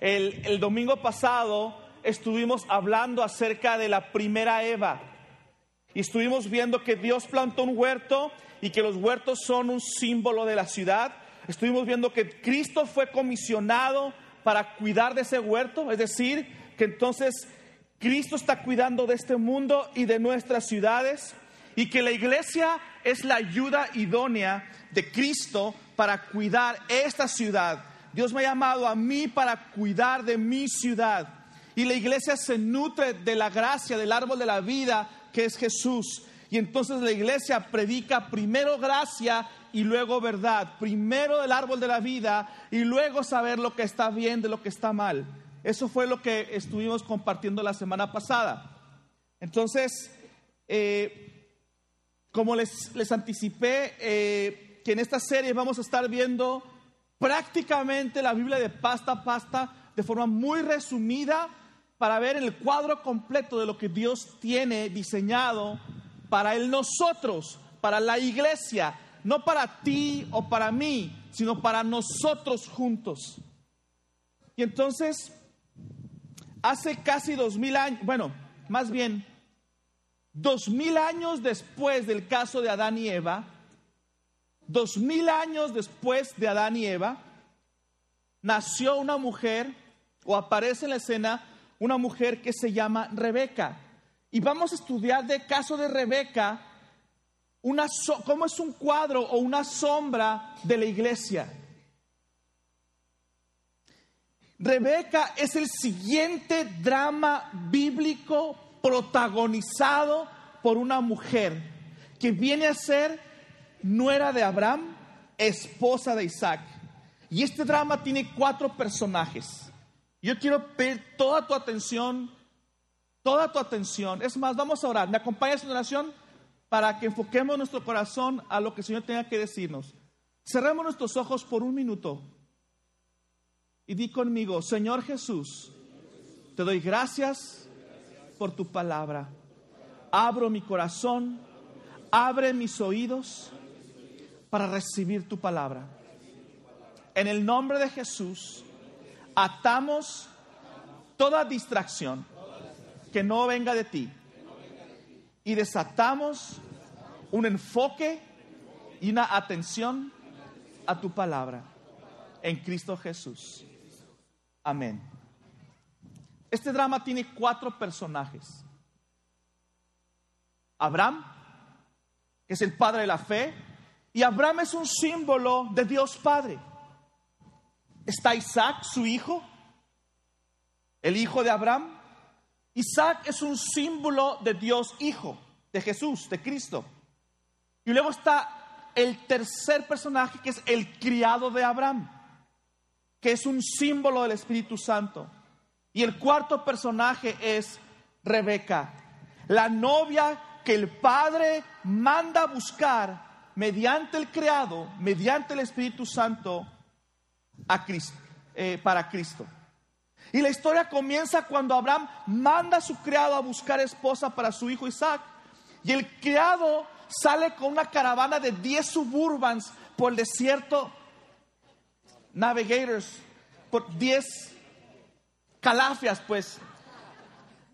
El, domingo pasado estuvimos hablando acerca de la primera Eva. Y estuvimos viendo que Dios plantó un huerto y que los huertos son un símbolo de la ciudad. Estuvimos viendo que Cristo fue comisionado para cuidar de ese huerto, es decir, que entonces Cristo está cuidando de este mundo y de nuestras ciudades y que la iglesia es la ayuda idónea de Cristo para cuidar esta ciudad. Dios me ha llamado a mí para cuidar de mi ciudad. Y la iglesia se nutre de la gracia del árbol de la vida que es Jesús. Y entonces la iglesia predica primero gracia y luego verdad. Primero el árbol de la vida y luego saber lo que está bien de lo que está mal. Eso fue lo que estuvimos compartiendo la semana pasada. Entonces, eh, como les, les anticipé, eh, que en esta serie vamos a estar viendo prácticamente la Biblia de pasta a pasta de forma muy resumida para ver el cuadro completo de lo que Dios tiene diseñado para el nosotros, para la iglesia, no para ti o para mí, sino para nosotros juntos. Y entonces, hace casi dos mil años, bueno, más bien, dos mil años después del caso de Adán y Eva, dos mil años después de Adán y Eva, nació una mujer o aparece en la escena una mujer que se llama Rebeca. Y vamos a estudiar de caso de Rebeca una cómo es un cuadro o una sombra de la iglesia. Rebeca es el siguiente drama bíblico protagonizado por una mujer que viene a ser nuera de Abraham, esposa de Isaac. Y este drama tiene cuatro personajes. Yo quiero pedir toda tu atención, toda tu atención. Es más, vamos a orar. ¿Me acompañas en oración? Para que enfoquemos nuestro corazón a lo que el Señor tenga que decirnos. Cerremos nuestros ojos por un minuto. Y di conmigo, Señor Jesús, te doy gracias por tu palabra. Abro mi corazón, abre mis oídos para recibir tu palabra. En el nombre de Jesús atamos toda distracción que no venga de ti y desatamos un enfoque y una atención a tu palabra en Cristo Jesús. Amén. Este drama tiene cuatro personajes. Abraham, que es el padre de la fe, y Abraham es un símbolo de Dios Padre. Está Isaac, su hijo, el hijo de Abraham. Isaac es un símbolo de Dios Hijo, de Jesús, de Cristo. Y luego está el tercer personaje que es el criado de Abraham, que es un símbolo del Espíritu Santo. Y el cuarto personaje es Rebeca, la novia que el Padre manda a buscar mediante el criado, mediante el Espíritu Santo a Cristo, eh, para Cristo. Y la historia comienza cuando Abraham manda a su criado a buscar esposa para su hijo Isaac. Y el criado sale con una caravana de 10 suburbans por el desierto, navigators, por 10 calafias, pues,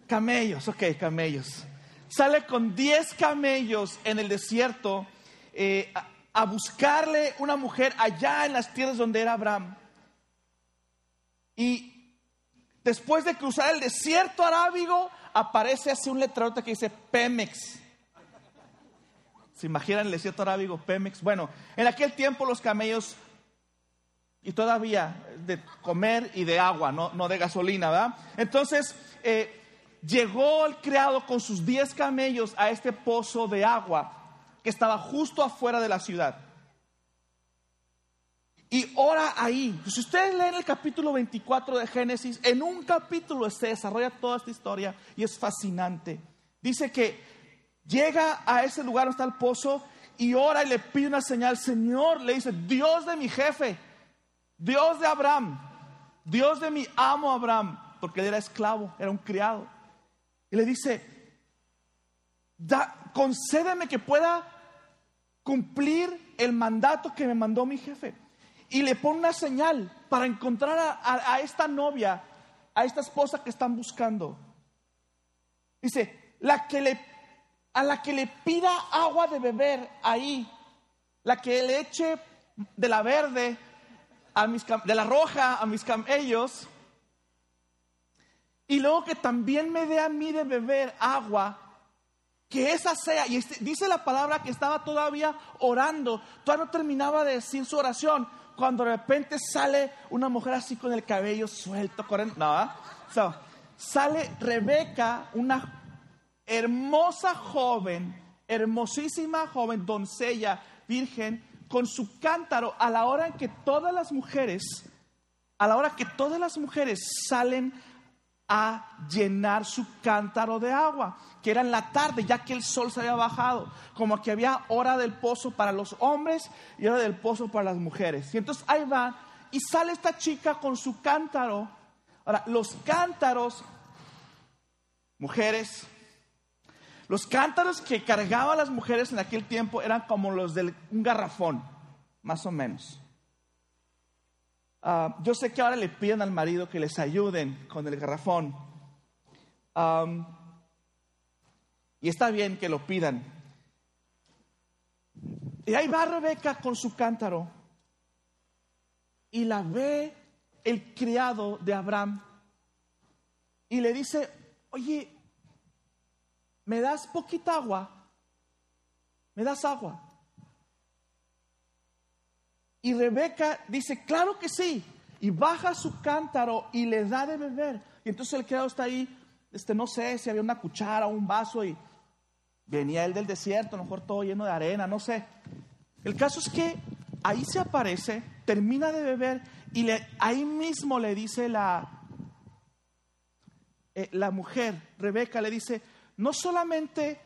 camellos, ok, camellos. Sale con 10 camellos en el desierto eh, a buscarle una mujer allá en las tierras donde era Abraham. Y después de cruzar el desierto arábigo, aparece así un letrero que dice Pemex. ¿Se imaginan el desierto arábigo, Pemex? Bueno, en aquel tiempo los camellos, y todavía de comer y de agua, no, no de gasolina, ¿verdad? Entonces, eh, llegó el criado con sus 10 camellos a este pozo de agua que estaba justo afuera de la ciudad. Y ora ahí. Si ustedes leen el capítulo 24 de Génesis, en un capítulo se desarrolla toda esta historia y es fascinante. Dice que llega a ese lugar donde está el pozo y ora y le pide una señal. Señor, le dice, Dios de mi jefe, Dios de Abraham, Dios de mi amo Abraham, porque él era esclavo, era un criado. Y le dice, concédeme que pueda cumplir el mandato que me mandó mi jefe. Y le pone una señal. para encontrar a, esta novia, a esta esposa que están buscando. Dice, la que le, a la que le pida agua de beber ahí, la que le eche de la verde, a mis, de la roja a mis camellos, y luego que también me dé a mí de beber agua, que esa sea, y este, dice la palabra que estaba todavía orando, todavía no terminaba de decir su oración, cuando de repente sale una mujer así con el cabello suelto, corriendo, no, sale Rebeca, una hermosa joven, hermosísima joven, doncella, virgen, con su cántaro a la hora en que todas las mujeres, a la hora que todas las mujeres salen a llenar su cántaro de agua, que era en la tarde, ya que el sol se había bajado, como que había hora del pozo para los hombres y hora del pozo para las mujeres. Y entonces ahí va, y sale esta chica con su cántaro. Ahora, los cántaros, mujeres, los cántaros que cargaban las mujeres en aquel tiempo eran como los de un garrafón, más o menos. Ah, yo sé que ahora le piden al marido que les ayuden con el garrafón. y está bien que lo pidan. Y ahí va Rebeca con su cántaro. Y la ve el criado de Abraham. Y le dice, oye, ¿me das poquita agua? ¿Me das agua? Y Rebeca dice, claro que sí. Y baja su cántaro y le da de beber. Y entonces el criado está ahí, este, no sé si había una cuchara o un vaso y venía él del desierto, a lo mejor todo lleno de arena, no sé. El caso es que ahí se aparece, termina de beber y le, ahí mismo le dice la, eh, la mujer, Rebeca, le dice, no solamente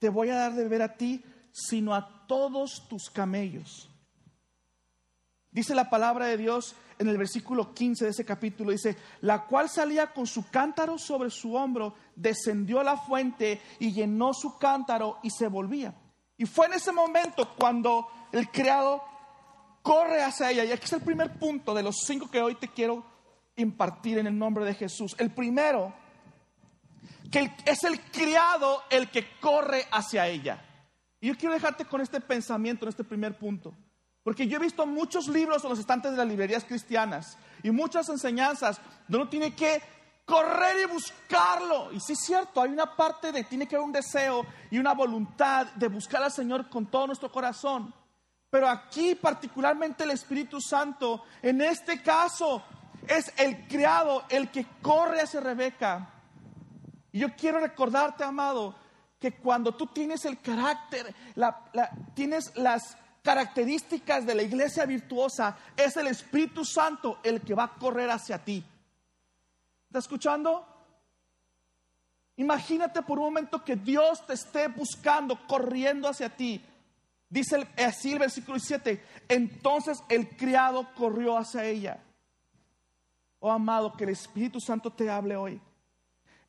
te voy a dar de beber a ti, sino a todos tus camellos. Dice la palabra de Dios en el versículo 15 de ese capítulo, dice, la cual salía con su cántaro sobre su hombro, descendió a la fuente y llenó su cántaro y se volvía. Y fue en ese momento cuando el criado corre hacia ella. Y aquí es el primer punto de los cinco que hoy te quiero impartir en el nombre de Jesús. El primero que es el criado el que corre hacia ella. Y yo quiero dejarte con este pensamiento en este primer punto. Porque yo he visto muchos libros en los estantes de las librerías cristianas y muchas enseñanzas donde uno tiene que correr y buscarlo. Y sí es cierto, hay una parte de, tiene que haber un deseo y una voluntad de buscar al Señor con todo nuestro corazón. Pero aquí particularmente el Espíritu Santo, en este caso, es el criado, el que corre hacia Rebeca y yo quiero recordarte, amado, que cuando tú tienes el carácter, tienes las características de la iglesia virtuosa, es el Espíritu Santo el que va a correr hacia ti. ¿Estás escuchando? Imagínate por un momento que Dios te esté buscando, corriendo hacia ti. Dice así el versículo 7, entonces el criado corrió hacia ella. Oh amado, que el Espíritu Santo te hable hoy.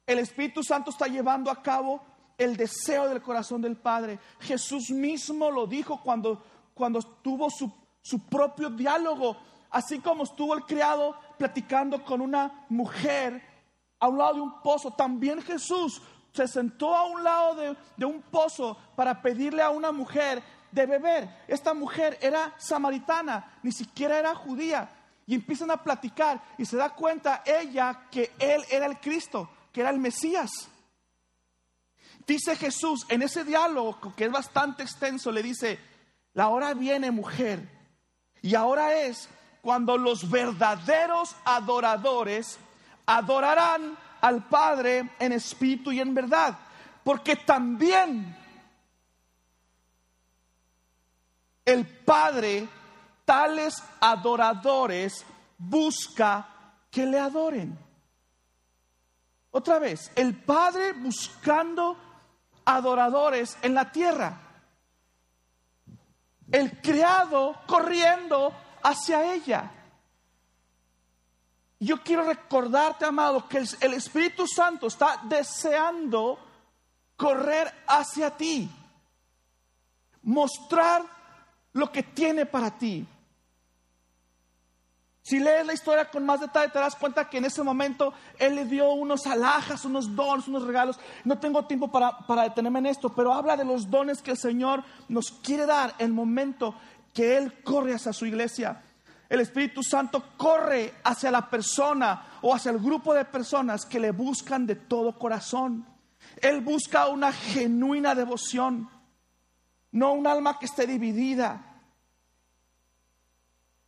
El Espíritu Santo está llevando a cabo el deseo del corazón del Padre. Jesús mismo lo dijo cuando, cuando tuvo su, su propio diálogo, así como estuvo el criado platicando con una mujer a un lado de un pozo. También Jesús se sentó a un lado de, de un pozo para pedirle a una mujer de beber. Esta mujer era samaritana, ni siquiera era judía. Y empiezan a platicar y se da cuenta ella que él era el Cristo que era el Mesías. Dice Jesús en ese diálogo que es bastante extenso, le dice, la hora viene mujer y ahora es cuando los verdaderos adoradores adorarán al Padre en espíritu y en verdad, porque también el Padre tales adoradores busca que le adoren. Otra vez, el Padre buscando adoradores en la tierra. El criado corriendo hacia ella. Yo quiero recordarte, amado, que el Espíritu Santo está deseando correr hacia ti, mostrar lo que tiene para ti. Si lees la historia con más detalle, te das cuenta que en ese momento Él le dio unos alhajas, unos dones, unos regalos. No tengo tiempo para, para detenerme en esto, pero habla de los dones que el Señor nos quiere dar en el momento que Él corre hacia su iglesia. El Espíritu Santo corre hacia la persona o hacia el grupo de personas que le buscan de todo corazón. Él busca una genuina devoción, no un alma que esté dividida.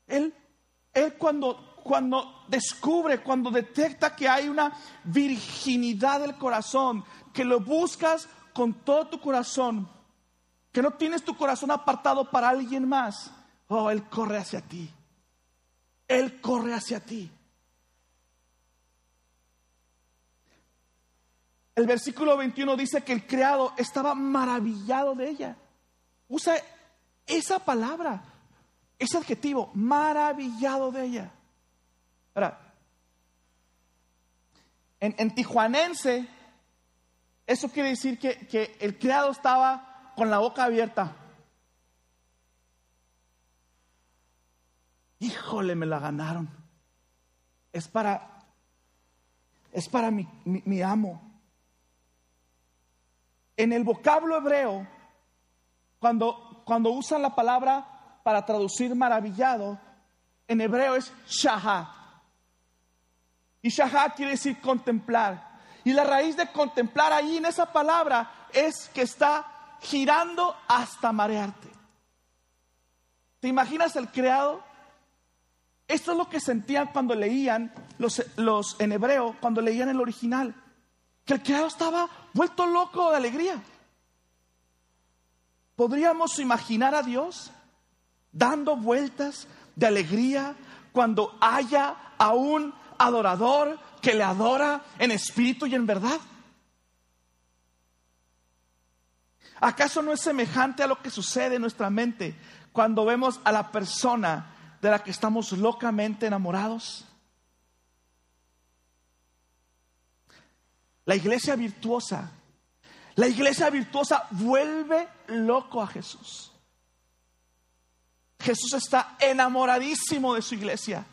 Él él cuando, cuando descubre, cuando detecta que hay una virginidad del corazón, que lo buscas con todo tu corazón, que no tienes tu corazón apartado para alguien más, oh, Él corre hacia ti. Él corre hacia ti. El versículo 21 dice que el criado estaba maravillado de ella. Usa esa palabra ese adjetivo, maravillado de ella. Ahora, en, tijuanense, eso quiere decir que, que el criado estaba con la boca abierta. Híjole, me la ganaron. Es para, es para mi, mi amo. En el vocablo hebreo, cuando, cuando usan la palabra para traducir maravillado, en hebreo es shahá. Y shahá quiere decir contemplar. Y la raíz de contemplar ahí en esa palabra es que está girando hasta marearte. ¿Te imaginas el creado? Esto es lo que sentían cuando leían los, en hebreo, cuando leían el original. Que el creado estaba vuelto loco de alegría. ¿Podríamos imaginar a Dios dando vueltas de alegría cuando haya a un adorador que le adora en espíritu y en verdad? ¿Acaso no es semejante a lo que sucede en nuestra mente cuando vemos a la persona de la que estamos locamente enamorados? La iglesia virtuosa, la iglesia virtuosa vuelve loco a Jesús. Jesús está enamoradísimo de su iglesia.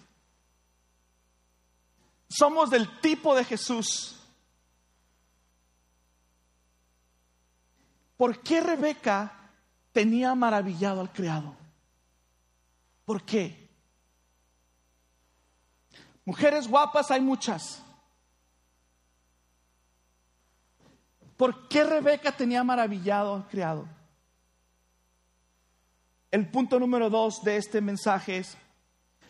Somos del tipo de Jesús. ¿Por qué Rebeca tenía maravillado al criado? ¿Por qué? Mujeres guapas hay muchas. ¿Por qué Rebeca tenía maravillado al criado? El punto número dos de este mensaje es,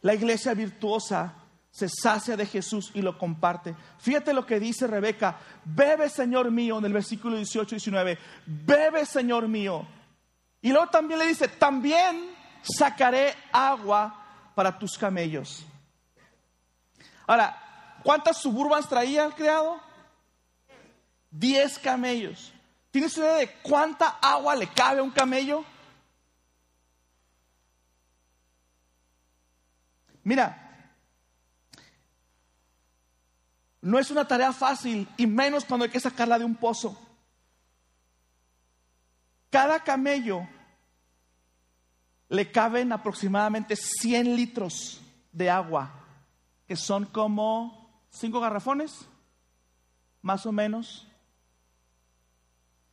la iglesia virtuosa se sacia de Jesús y lo comparte. Fíjate lo que dice Rebeca, bebe Señor mío en el versículo 18 y 19, bebe Señor mío. Y luego también le dice, también sacaré agua para tus camellos. Ahora, ¿cuántas suburbans traía el criado? Diez camellos. ¿Tienes idea de cuánta agua le cabe a un camello? Mira, no es una tarea fácil y menos cuando hay que sacarla de un pozo. Cada camello le caben aproximadamente 100 litros de agua, que son como cinco garrafones, más o menos.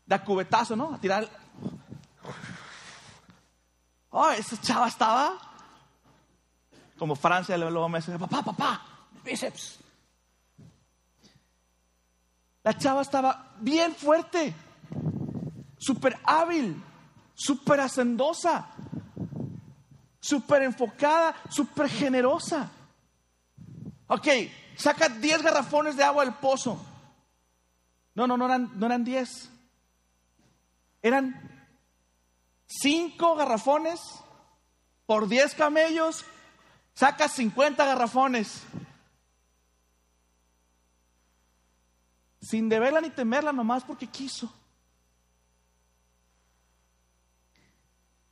De cubetazo, ¿no? A tirar. Oh, esa chava estaba como Francia, luego me dice, papá, papá, bíceps. La chava estaba bien fuerte, súper hábil, súper hacendosa, súper enfocada, súper generosa. Ok, saca 10 garrafones de agua del pozo. No, no, no eran, no eran 10. Eran 5 garrafones por 10 camellos Saca 50 garrafones. Sin deberla ni temerla, nomás porque quiso.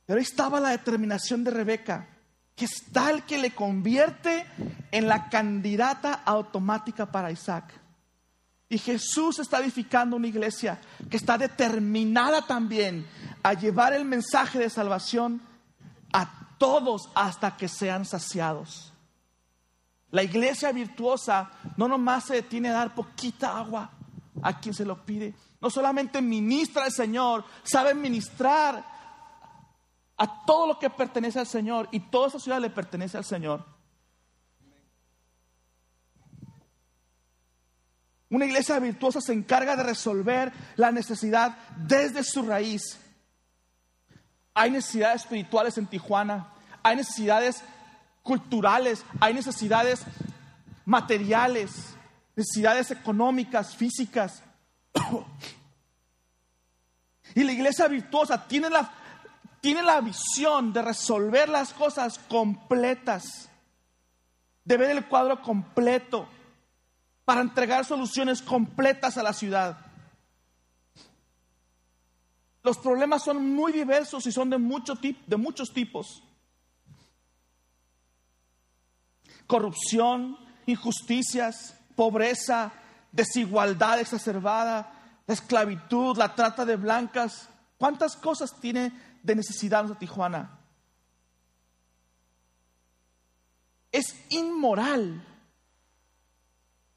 Pero ahí estaba la determinación de Rebeca, que es tal que le convierte en la candidata automática para Isaac. Y Jesús está edificando una iglesia que está determinada también a llevar el mensaje de salvación todos hasta que sean saciados. La iglesia virtuosa no nomás se detiene a dar poquita agua a quien se lo pide. No solamente ministra al Señor, sabe ministrar a todo lo que pertenece al Señor y toda esa ciudad le pertenece al Señor. Una iglesia virtuosa se encarga de resolver la necesidad desde su raíz. Hay necesidades espirituales en Tijuana, hay necesidades culturales, hay necesidades materiales, necesidades económicas, físicas. Y la iglesia virtuosa tiene la, tiene la visión de resolver las cosas completas, de ver el cuadro completo, para entregar soluciones completas a la ciudad. Los problemas son muy diversos y son de, de muchos tipos. Corrupción, injusticias, pobreza, desigualdad exacerbada, la esclavitud, la trata de blancas. ¿Cuántas cosas tiene de necesidad nuestra Tijuana? Es inmoral.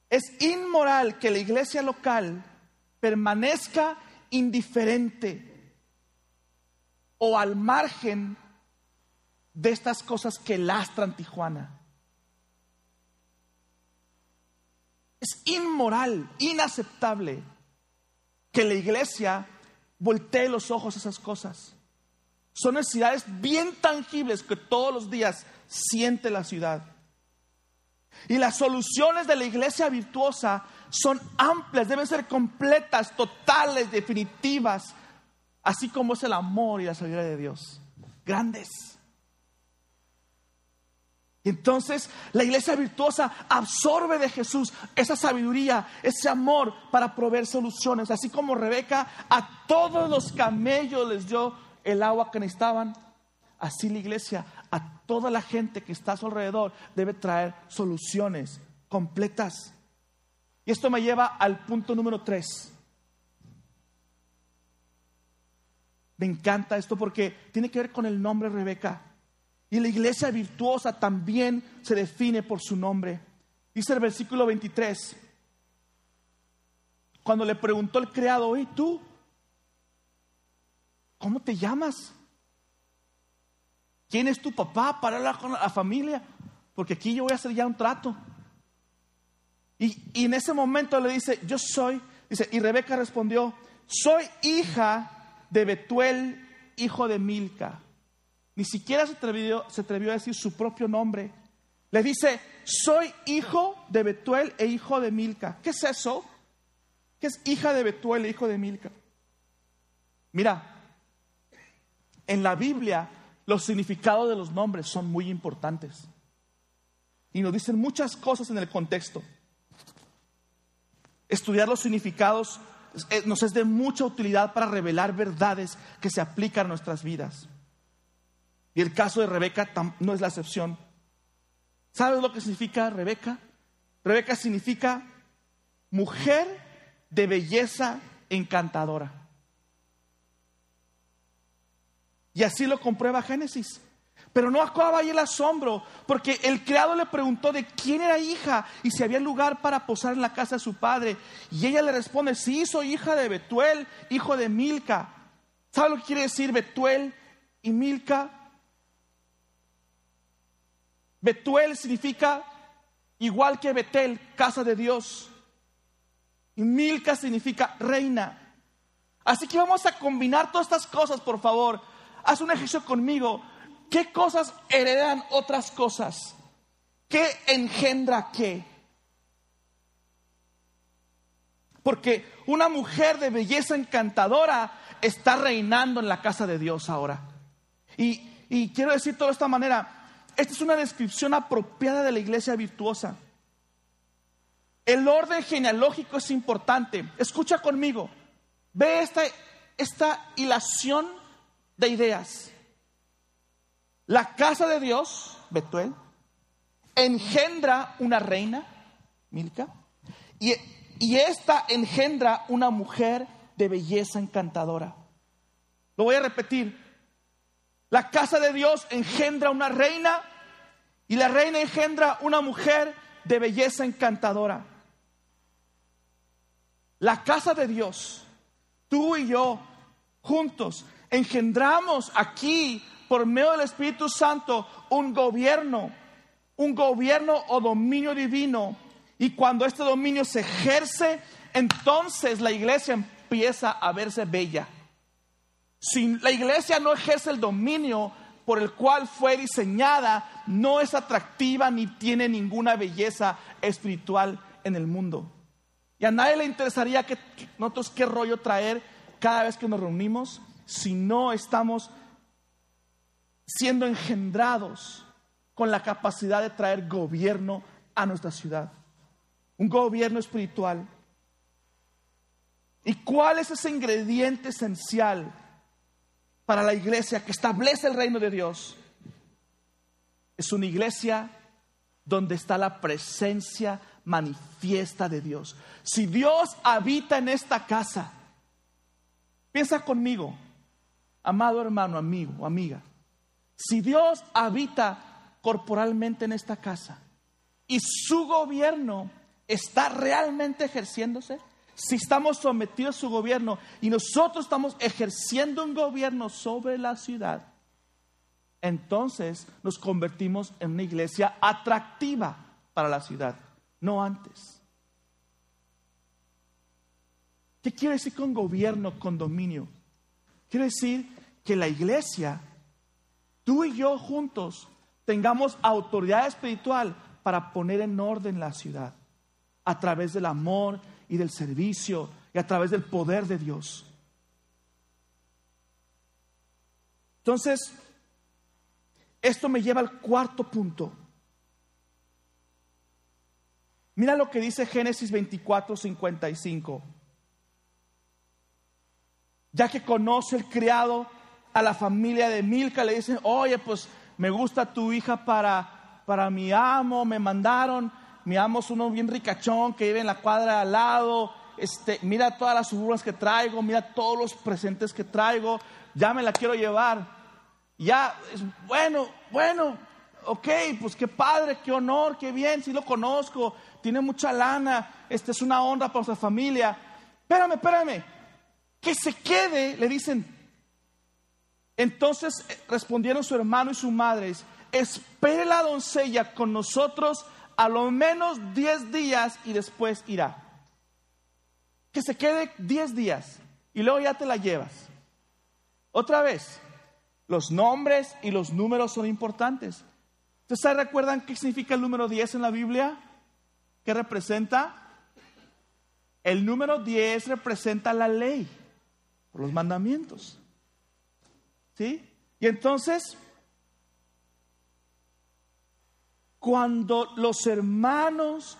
Es inmoral que la iglesia local permanezca indiferente o al margen de estas cosas que lastran Tijuana. Es inmoral, inaceptable que la iglesia voltee los ojos a esas cosas. Son necesidades bien tangibles que todos los días siente la ciudad. Y las soluciones de la iglesia virtuosa son amplias, deben ser completas, totales, definitivas, así como es el amor y la sabiduría de Dios. Grandes. Y entonces la iglesia virtuosa absorbe de Jesús esa sabiduría, ese amor para proveer soluciones. Así como Rebeca a todos los camellos les dio el agua que necesitaban, así la iglesia a toda la gente que está a su alrededor debe traer soluciones completas. Y esto me lleva al punto número tres. Me encanta esto porque tiene que ver con el nombre Rebeca. Y la iglesia virtuosa también se define por su nombre. Dice el versículo 23. Cuando le preguntó el criado, ¿y tú? ¿Cómo te llamas? ¿Quién es tu papá para hablar con la familia? Porque aquí yo voy a hacer ya un trato. Y, y en ese momento le dice, yo soy, dice, y Rebeca respondió, soy hija de Betuel, hijo de Milca. Ni siquiera se atrevió, a decir su propio nombre. Le dice, soy hijo de Betuel e hijo de Milca. ¿Qué es eso? ¿Qué es hija de Betuel e hijo de Milca? Mira, en la Biblia los significados de los nombres son muy importantes. Y nos dicen muchas cosas en el contexto. Estudiar los significados nos es de mucha utilidad para revelar verdades que se aplican a nuestras vidas. Y el caso de Rebeca no es la excepción. ¿Sabes lo que significa Rebeca? Rebeca significa mujer de belleza encantadora. Y así lo comprueba Génesis. Pero no acaba ahí el asombro, porque el criado le preguntó de quién era hija y si había lugar para posar en la casa de su padre. Y ella le responde, sí, soy hija de Betuel, hijo de Milca. ¿Sabe lo que quiere decir Betuel y Milca? Betuel significa igual que Betel, casa de Dios. Y Milca significa reina. Así que vamos a combinar todas estas cosas, por favor. Haz un ejercicio conmigo. ¿Qué cosas heredan otras cosas? ¿Qué engendra qué? Porque una mujer de belleza encantadora está reinando en la casa de Dios ahora. Y, y quiero decir todo de esta manera, esta es una descripción apropiada de la iglesia virtuosa. El orden genealógico es importante. Escucha conmigo. Ve esta, esta hilación de ideas. La casa de Dios, Betuel, engendra una reina, Milka, y, y esta engendra una mujer de belleza encantadora. Lo voy a repetir. La casa de Dios engendra una reina y la reina engendra una mujer de belleza encantadora. La casa de Dios, tú y yo, juntos, engendramos aquí, por medio del Espíritu Santo, un gobierno, un gobierno o dominio divino. Y cuando este dominio se ejerce, entonces la iglesia empieza a verse bella. Si la iglesia no ejerce el dominio por el cual fue diseñada, no es atractiva ni tiene ninguna belleza espiritual en el mundo. Y a nadie le interesaría que nosotros qué rollo traer cada vez que nos reunimos si no estamos siendo engendrados con la capacidad de traer gobierno a nuestra ciudad. Un gobierno espiritual. ¿Y cuál es ese ingrediente esencial para la iglesia que establece el reino de Dios. Es una iglesia donde está la presencia manifiesta de Dios. Si Dios habita en esta casa, piensa conmigo, amado hermano, amigo amiga, si Dios habita corporalmente en esta casa y su gobierno está realmente ejerciéndose, si estamos sometidos a su gobierno y nosotros estamos ejerciendo un gobierno sobre la ciudad, entonces nos convertimos en una iglesia atractiva para la ciudad, no antes. ¿Qué quiere decir con gobierno, con dominio? Quiere decir que la iglesia, tú y yo juntos, tengamos autoridad espiritual para poner en orden la ciudad a través del amor y del servicio y a través del poder de Dios. Entonces, esto me lleva al cuarto punto. Mira lo que dice Génesis 24, 55. Ya que conoce el criado a la familia de Milca, le dicen, oye, pues me gusta tu hija para, para mi amo, me mandaron mi amo es uno bien ricachón que vive en la cuadra al lado, este, mira todas las suburbas que traigo, mira todos los presentes que traigo, ya me la quiero llevar. Ya, es, bueno, bueno, ok, pues qué padre, qué honor, qué bien, sí lo conozco, tiene mucha lana, este es una honra para nuestra familia. Espérame, espérame, que se quede, le dicen. Entonces eh, respondieron su hermano y su madre, espere la doncella con nosotros a lo menos 10 días y después irá. Que se quede 10 días y luego ya te la llevas. Otra vez, los nombres y los números son importantes. ¿Ustedes recuerdan qué significa el número 10 en la Biblia? ¿Qué representa? El número 10 representa la ley, los mandamientos. ¿Sí? Y entonces, cuando los hermanos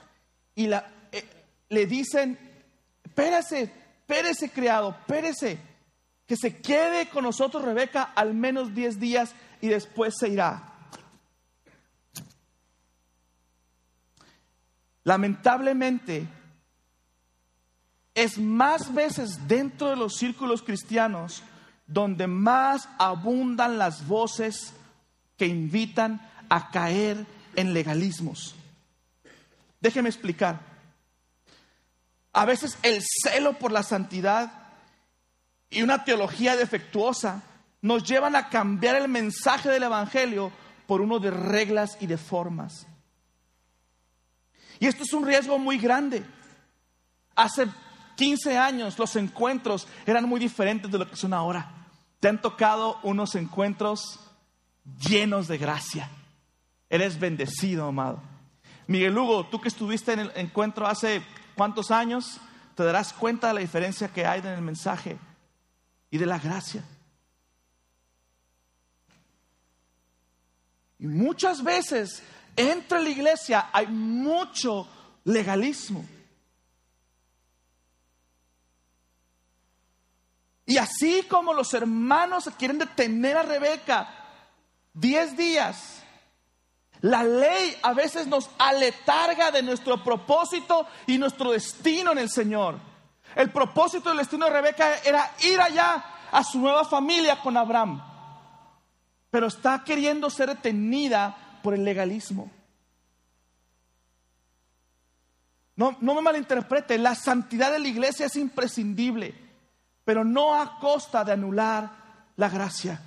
y la, eh, le dicen, espérese, espérese criado, espérese, que se quede con nosotros Rebeca al menos 10 días y después se irá. Lamentablemente, es más veces dentro de los círculos cristianos donde más abundan las voces que invitan a caer en legalismos. Déjeme explicar. A veces el celo por la santidad y una teología defectuosa nos llevan a cambiar el mensaje del Evangelio por uno de reglas y de formas. Y esto es un riesgo muy grande. Hace 15 años los encuentros eran muy diferentes de lo que son ahora. Te han tocado unos encuentros llenos de gracia Eres bendecido, amado. Miguel Hugo, tú que estuviste en el encuentro hace cuántos años, te darás cuenta de la diferencia que hay en el mensaje y de la gracia. Y muchas veces entre la iglesia hay mucho legalismo. Y así como los hermanos quieren detener a Rebeca diez días, la ley a veces nos aletarga de nuestro propósito y nuestro destino en el Señor. El propósito del destino de Rebeca era ir allá a su nueva familia con Abraham. Pero está queriendo ser detenida por el legalismo. no, no me malinterprete, la santidad de la iglesia es imprescindible, pero no a costa de anular la gracia,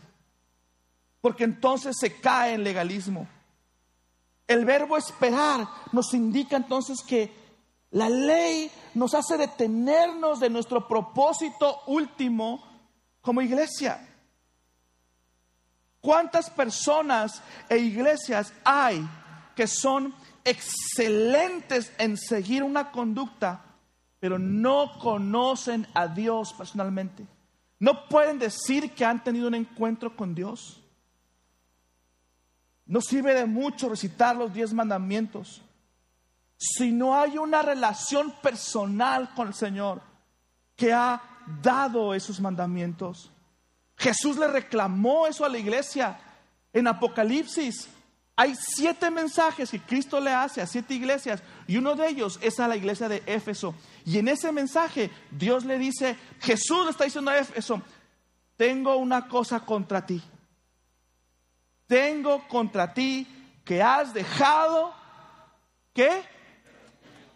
porque entonces se cae en legalismo. El verbo esperar nos indica entonces que la ley nos hace detenernos de nuestro propósito último como iglesia. ¿Cuántas personas e iglesias hay que son excelentes en seguir una conducta, pero no conocen a Dios personalmente? No pueden decir que han tenido un encuentro con Dios. No sirve de mucho recitar los diez mandamientos si no hay una relación personal con el Señor que ha dado esos mandamientos. Jesús le reclamó eso a la iglesia en Apocalipsis. Hay siete mensajes que Cristo le hace a siete iglesias y uno de ellos es a la iglesia de Éfeso. Y en ese mensaje Dios le dice, Jesús le está diciendo a Éfeso, tengo una cosa contra ti. Tengo contra ti que has dejado, ¿qué?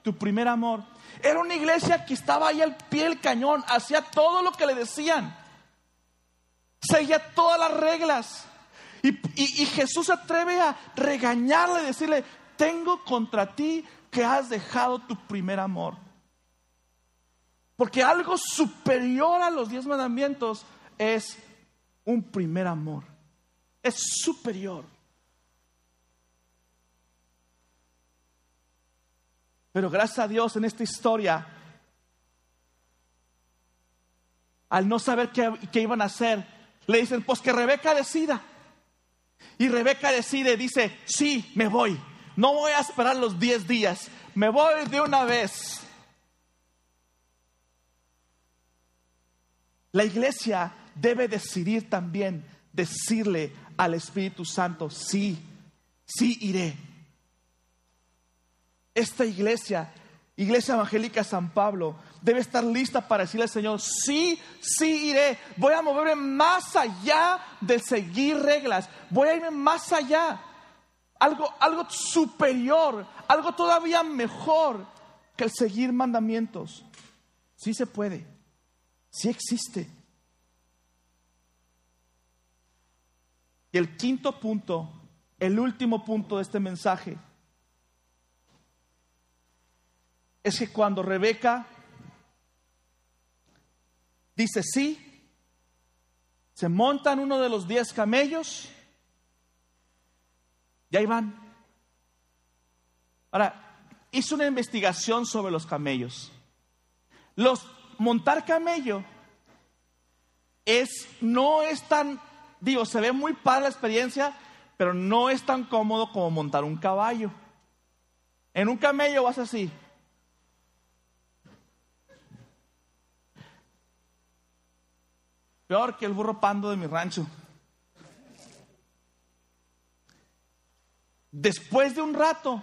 Tu primer amor. Era una iglesia que estaba ahí al pie del cañón, hacía todo lo que le decían seguía todas las reglas. Y, Jesús se atreve a regañarle, decirle, tengo contra ti que has dejado tu primer amor. Porque algo superior a los diez mandamientos es un primer amor. Es superior. Pero gracias a Dios en esta historia, al no saber qué, qué iban a hacer, le dicen, pues que Rebeca decida. Y Rebeca decide, dice, sí, me voy. No voy a esperar los 10 días. Me voy de una vez. La iglesia debe decidir también decirle al Espíritu Santo, sí, sí iré. Esta iglesia, Iglesia Evangélica San Pablo, debe estar lista para decirle al Señor, sí, sí iré, voy a moverme más allá de seguir reglas, voy a irme más allá, algo, algo superior, algo todavía mejor que el seguir mandamientos. Sí se puede, sí existe. Y el quinto punto, el último punto de este mensaje, es que cuando Rebeca dice sí, se montan uno de los diez camellos y ahí van. Ahora, hizo una investigación sobre los camellos. Los montar camello es no es tan digo, se ve muy padre la experiencia, pero no es tan cómodo como montar un caballo. En un camello vas así, Peor que el burro pando de mi rancho. Después de un rato,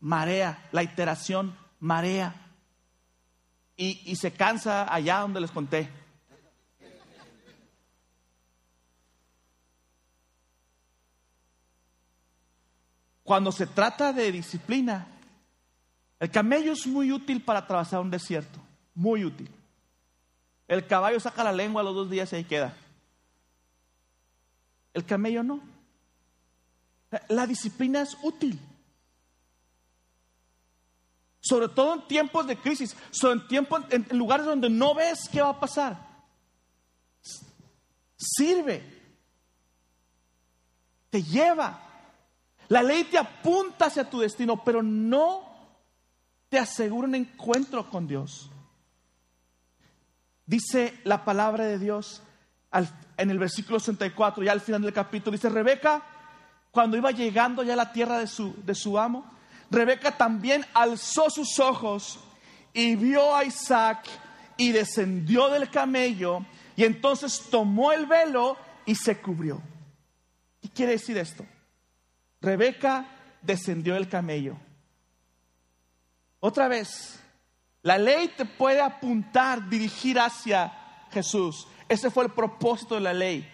marea, la iteración, marea. Y, y se cansa allá donde les conté. Cuando se trata de disciplina, el camello es muy útil para atravesar un desierto, muy útil. El caballo saca la lengua a los dos días y ahí queda. El camello no. La disciplina es útil. Sobre todo en tiempos de crisis, sobre en, tiempos, en lugares donde no ves qué va a pasar. Sirve. Te lleva. La ley te apunta hacia tu destino, pero no te asegura un encuentro con Dios. Dice la palabra de Dios en el versículo 64, ya al final del capítulo, dice Rebeca, cuando iba llegando ya a la tierra de su, de su amo, Rebeca también alzó sus ojos y vio a Isaac y descendió del camello y entonces tomó el velo y se cubrió. ¿Qué quiere decir esto? Rebeca descendió del camello. Otra vez, la ley te puede apuntar, dirigir hacia Jesús. Ese fue el propósito de la ley.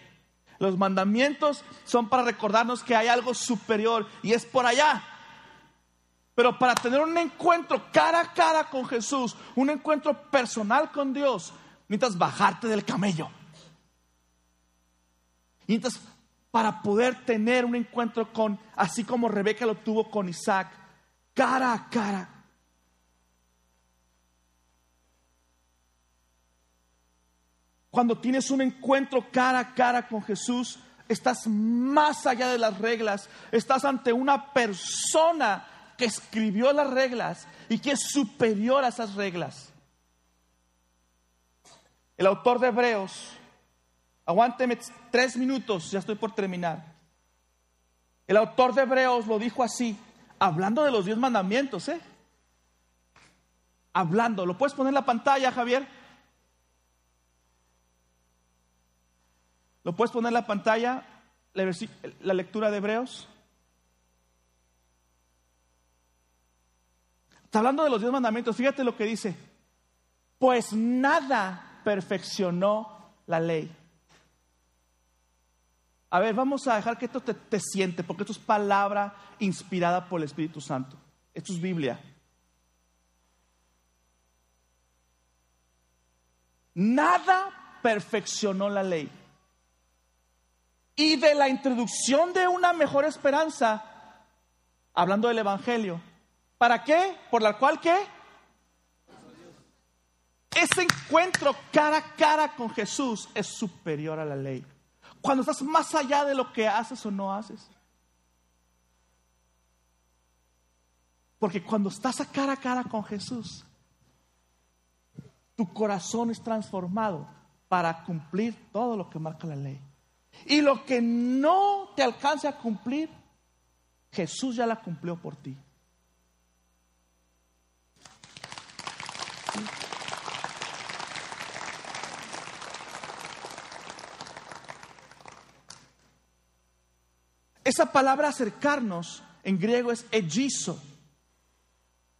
Los mandamientos son para recordarnos que hay algo superior y es por allá. Pero para tener un encuentro cara a cara con Jesús, un encuentro personal con Dios, necesitas bajarte del camello. Entonces, para poder tener un encuentro con, así como Rebeca lo tuvo con Isaac, cara a cara. Cuando tienes un encuentro cara a cara con Jesús, estás más allá de las reglas, estás ante una persona que escribió las reglas y que es superior a esas reglas. El autor de Hebreos, aguánteme tres minutos, ya estoy por terminar. El autor de Hebreos lo dijo así, hablando de los diez mandamientos, ¿eh? Hablando, ¿lo puedes poner en la pantalla, Javier? ¿Lo puedes poner en la pantalla, la lectura de Hebreos? Está hablando de los diez mandamientos. Fíjate lo que dice. Pues nada perfeccionó la ley. A ver, vamos a dejar que esto te, te siente, porque esto es palabra inspirada por el Espíritu Santo. Esto es Biblia. Nada perfeccionó la ley. Y de la introducción de una mejor esperanza, hablando del Evangelio, ¿Para qué? ¿Por la cual qué? Ese encuentro cara a cara con Jesús es superior a la ley. Cuando estás más allá de lo que haces o no haces. Porque cuando estás a cara a cara con Jesús, tu corazón es transformado para cumplir todo lo que marca la ley. Y lo que no te alcance a cumplir, Jesús ya la cumplió por ti. Esa palabra acercarnos en griego es hechizo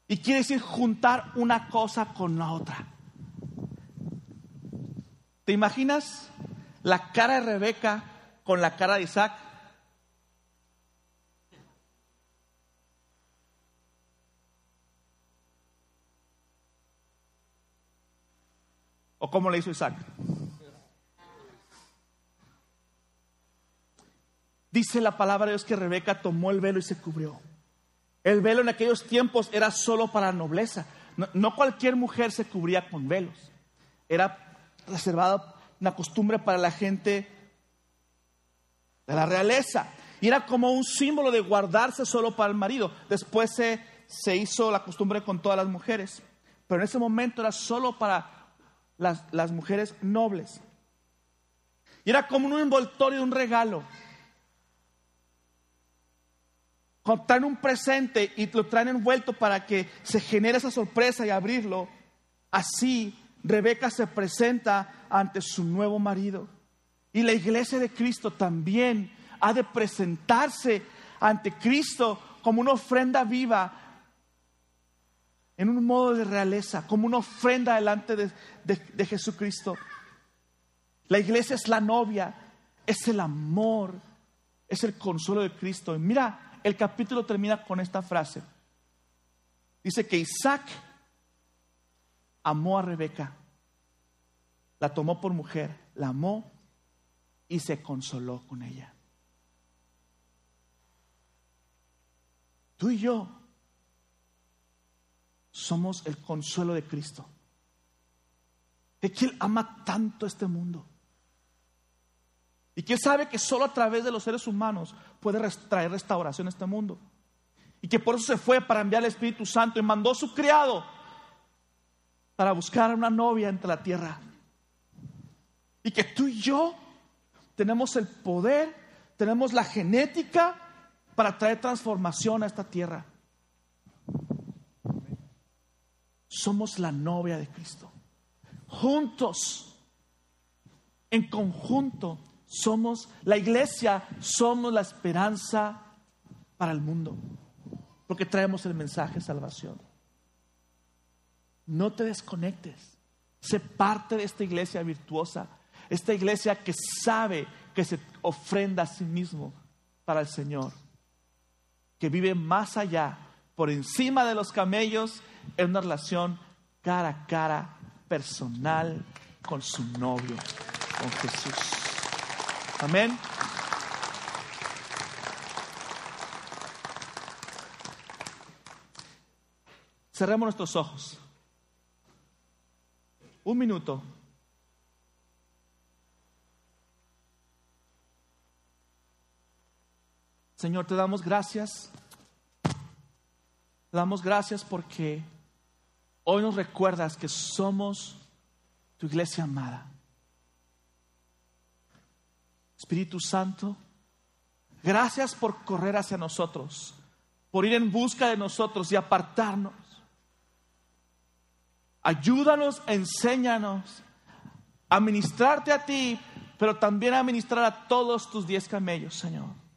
y quiere decir juntar una cosa con la otra. ¿Te imaginas la cara de Rebeca con la cara de Isaac? ¿O cómo le hizo Isaac? Dice la palabra de Dios que Rebeca tomó el velo y se cubrió. El velo en aquellos tiempos era solo para nobleza. No, cualquier mujer se cubría con velos. Era reservada una costumbre para la gente de la realeza. Y era como un símbolo de guardarse solo para el marido. Después se, se hizo la costumbre con todas las mujeres. Pero en ese momento era solo para las, las mujeres nobles. Y era como un envoltorio, un regalo. Cuando un presente y lo traen envuelto para que se genere esa sorpresa y abrirlo, así Rebeca se presenta ante su nuevo marido. Y la iglesia de Cristo también ha de presentarse ante Cristo como una ofrenda viva, en un modo de realeza, como una ofrenda delante de, de Jesucristo. La iglesia es la novia, es el amor, es el consuelo de Cristo. Y mira, el capítulo termina con esta frase. Dice que Isaac amó a Rebeca, la tomó por mujer, la amó y se consoló con ella. Tú y yo somos el consuelo de Cristo. De que Él ama tanto este mundo. Y que sabe que solo a través de los seres humanos puede traer restauración a este mundo. Y que por eso se fue para enviar al Espíritu Santo y mandó a su criado para buscar una novia entre la tierra. Y que tú y yo tenemos el poder, tenemos la genética para traer transformación a esta tierra. Somos la novia de Cristo. Juntos, en conjunto, somos, la iglesia, somos la esperanza para el mundo, porque traemos el mensaje de salvación. No te desconectes, sé parte de esta iglesia virtuosa, esta iglesia que sabe que se ofrenda a sí mismo para el Señor, que vive más allá por encima de los camellos es una relación cara a cara, personal, con su novio, con Jesús. Amén. Cerremos nuestros ojos. Un minuto. Señor, te damos gracias. Te damos gracias porque hoy nos recuerdas que somos tu iglesia amada. Espíritu Santo, gracias por correr hacia nosotros, por ir en busca de nosotros y apartarnos. Ayúdanos, enséñanos a ministrarte a ti, pero también a ministrar a todos tus diez camellos, Señor.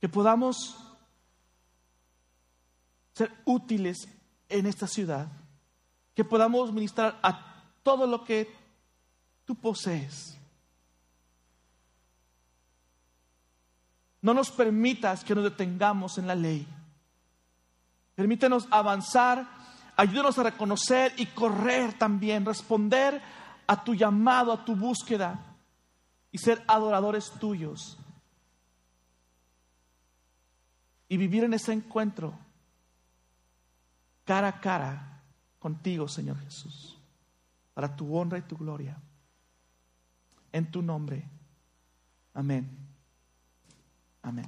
Que podamos ser útiles en esta ciudad, que podamos ministrar a todo lo que tú posees. No nos permitas que nos detengamos en la ley. Permítenos avanzar, ayúdanos a reconocer y correr también, responder a tu llamado, a tu búsqueda y ser adoradores tuyos. Y vivir en ese encuentro cara a cara contigo, Señor Jesús, para tu honra y tu gloria. En tu nombre. Amén. Amén.